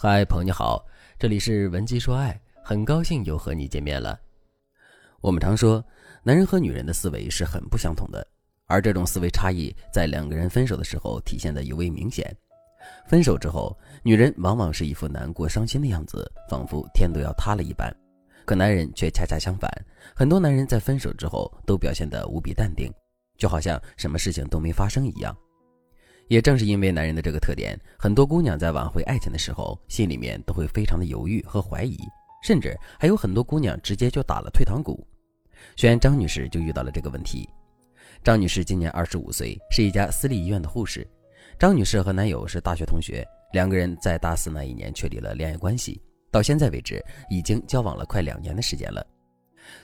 嗨，朋友你好，这里是文姬说爱，很高兴又和你见面了。我们常说，男人和女人的思维是很不相同的，而这种思维差异在两个人分手的时候体现的尤为明显。分手之后，女人往往是一副难过、伤心的样子，仿佛天都要塌了一般；可男人却恰恰相反，很多男人在分手之后都表现得无比淡定，就好像什么事情都没发生一样。也正是因为男人的这个特点，很多姑娘在挽回爱情的时候，心里面都会非常的犹豫和怀疑，甚至还有很多姑娘直接就打了退堂鼓。选张女士就遇到了这个问题。张女士今年二十五岁，是一家私立医院的护士。张女士和男友是大学同学，两个人在大四那一年确立了恋爱关系，到现在为止已经交往了快两年的时间了。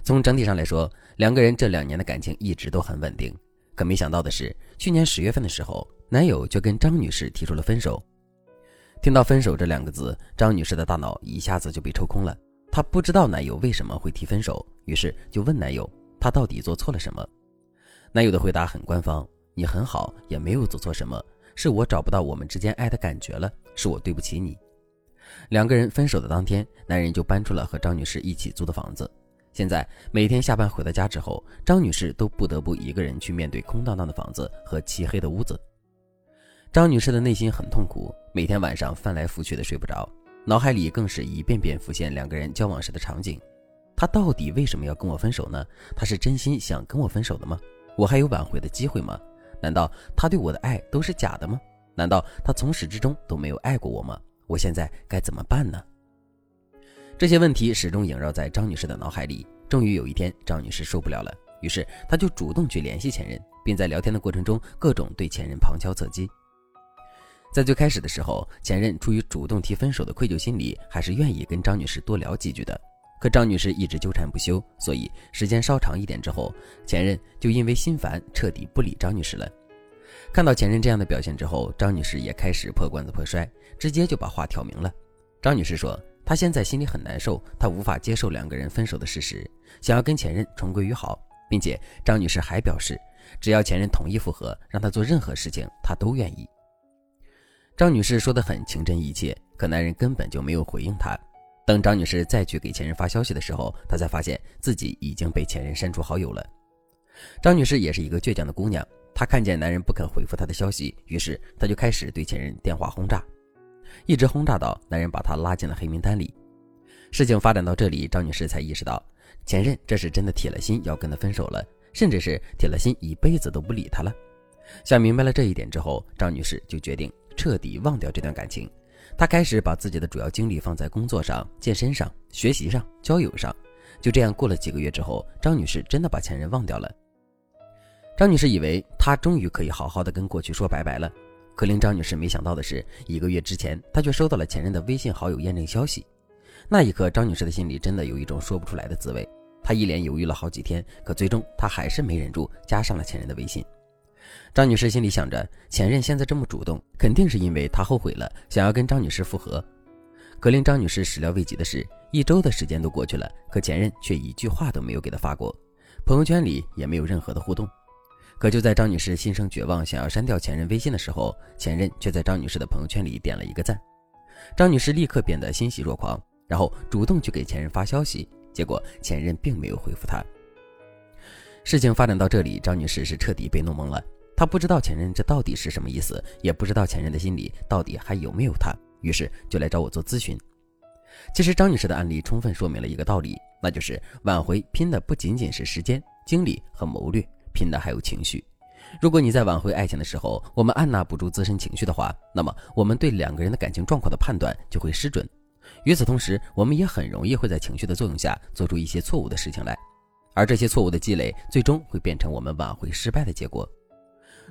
从整体上来说，两个人这两年的感情一直都很稳定。可没想到的是，去年十月份的时候。男友就跟张女士提出了分手。听到“分手”这两个字，张女士的大脑一下子就被抽空了。她不知道男友为什么会提分手，于是就问男友：“他到底做错了什么？”男友的回答很官方：“你很好，也没有做错什么，是我找不到我们之间爱的感觉了，是我对不起你。”两个人分手的当天，男人就搬出了和张女士一起租的房子。现在每天下班回到家之后，张女士都不得不一个人去面对空荡荡的房子和漆黑的屋子。张女士的内心很痛苦，每天晚上翻来覆去的睡不着，脑海里更是一遍遍浮现两个人交往时的场景。他到底为什么要跟我分手呢？他是真心想跟我分手的吗？我还有挽回的机会吗？难道他对我的爱都是假的吗？难道他从始至终都没有爱过我吗？我现在该怎么办呢？这些问题始终萦绕在张女士的脑海里。终于有一天，张女士受不了了，于是她就主动去联系前任，并在聊天的过程中各种对前任旁敲侧击。在最开始的时候，前任出于主动提分手的愧疚心理，还是愿意跟张女士多聊几句的。可张女士一直纠缠不休，所以时间稍长一点之后，前任就因为心烦，彻底不理张女士了。看到前任这样的表现之后，张女士也开始破罐子破摔，直接就把话挑明了。张女士说，她现在心里很难受，她无法接受两个人分手的事实，想要跟前任重归于好，并且张女士还表示，只要前任同意复合，让她做任何事情，她都愿意。张女士说的很情真意切，可男人根本就没有回应她。等张女士再去给前任发消息的时候，她才发现自己已经被前任删除好友了。张女士也是一个倔强的姑娘，她看见男人不肯回复她的消息，于是她就开始对前任电话轰炸，一直轰炸到男人把她拉进了黑名单里。事情发展到这里，张女士才意识到，前任这是真的铁了心要跟她分手了，甚至是铁了心一辈子都不理她了。想明白了这一点之后，张女士就决定。彻底忘掉这段感情，她开始把自己的主要精力放在工作上、健身上、学习上、交友上。就这样过了几个月之后，张女士真的把前任忘掉了。张女士以为她终于可以好好的跟过去说拜拜了，可令张女士没想到的是，一个月之前，她却收到了前任的微信好友验证消息。那一刻，张女士的心里真的有一种说不出来的滋味。她一连犹豫了好几天，可最终她还是没忍住，加上了前任的微信。张女士心里想着，前任现在这么主动，肯定是因为他后悔了，想要跟张女士复合。可令张女士始料未及的是，一周的时间都过去了，可前任却一句话都没有给她发过，朋友圈里也没有任何的互动。可就在张女士心生绝望，想要删掉前任微信的时候，前任却在张女士的朋友圈里点了一个赞。张女士立刻变得欣喜若狂，然后主动去给前任发消息，结果前任并没有回复她。事情发展到这里，张女士是彻底被弄懵了。他不知道前任这到底是什么意思，也不知道前任的心里到底还有没有他，于是就来找我做咨询。其实张女士的案例充分说明了一个道理，那就是挽回拼的不仅仅是时间、精力和谋略，拼的还有情绪。如果你在挽回爱情的时候，我们按捺不住自身情绪的话，那么我们对两个人的感情状况的判断就会失准。与此同时，我们也很容易会在情绪的作用下做出一些错误的事情来，而这些错误的积累，最终会变成我们挽回失败的结果。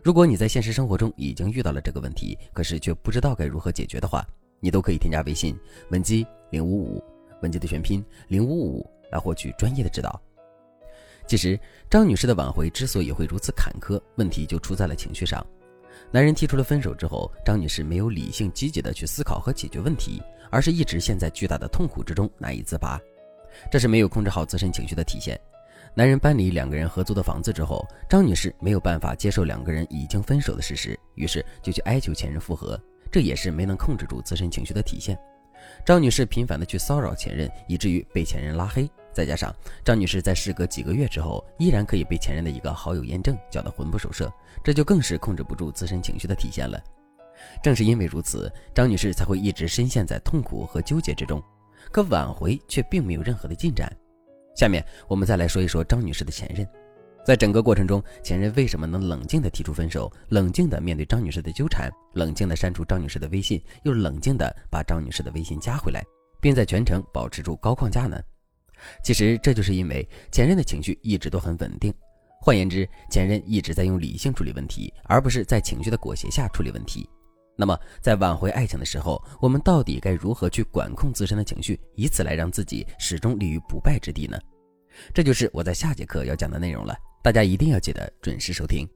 如果你在现实生活中已经遇到了这个问题，可是却不知道该如何解决的话，你都可以添加微信文姬零五五，文姬的全拼零五五来获取专业的指导。其实张女士的挽回之所以会如此坎坷，问题就出在了情绪上。男人提出了分手之后，张女士没有理性积极的去思考和解决问题，而是一直陷在巨大的痛苦之中难以自拔，这是没有控制好自身情绪的体现。男人搬离两个人合租的房子之后，张女士没有办法接受两个人已经分手的事实，于是就去哀求前任复合，这也是没能控制住自身情绪的体现。张女士频繁的去骚扰前任，以至于被前任拉黑。再加上张女士在事隔几个月之后，依然可以被前任的一个好友验证，搅得魂不守舍，这就更是控制不住自身情绪的体现了。正是因为如此，张女士才会一直深陷在痛苦和纠结之中，可挽回却并没有任何的进展。下面我们再来说一说张女士的前任。在整个过程中，前任为什么能冷静地提出分手，冷静地面对张女士的纠缠，冷静地删除张女士的微信，又冷静地把张女士的微信加回来，并在全程保持住高框架呢？其实这就是因为前任的情绪一直都很稳定，换言之，前任一直在用理性处理问题，而不是在情绪的裹挟下处理问题。那么，在挽回爱情的时候，我们到底该如何去管控自身的情绪，以此来让自己始终立于不败之地呢？这就是我在下节课要讲的内容了。大家一定要记得准时收听。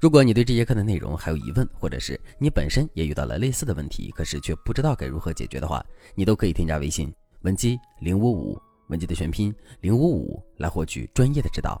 如果你对这节课的内容还有疑问，或者是你本身也遇到了类似的问题，可是却不知道该如何解决的话，你都可以添加微信文姬零五五，文姬的全拼零五五，来获取专业的指导。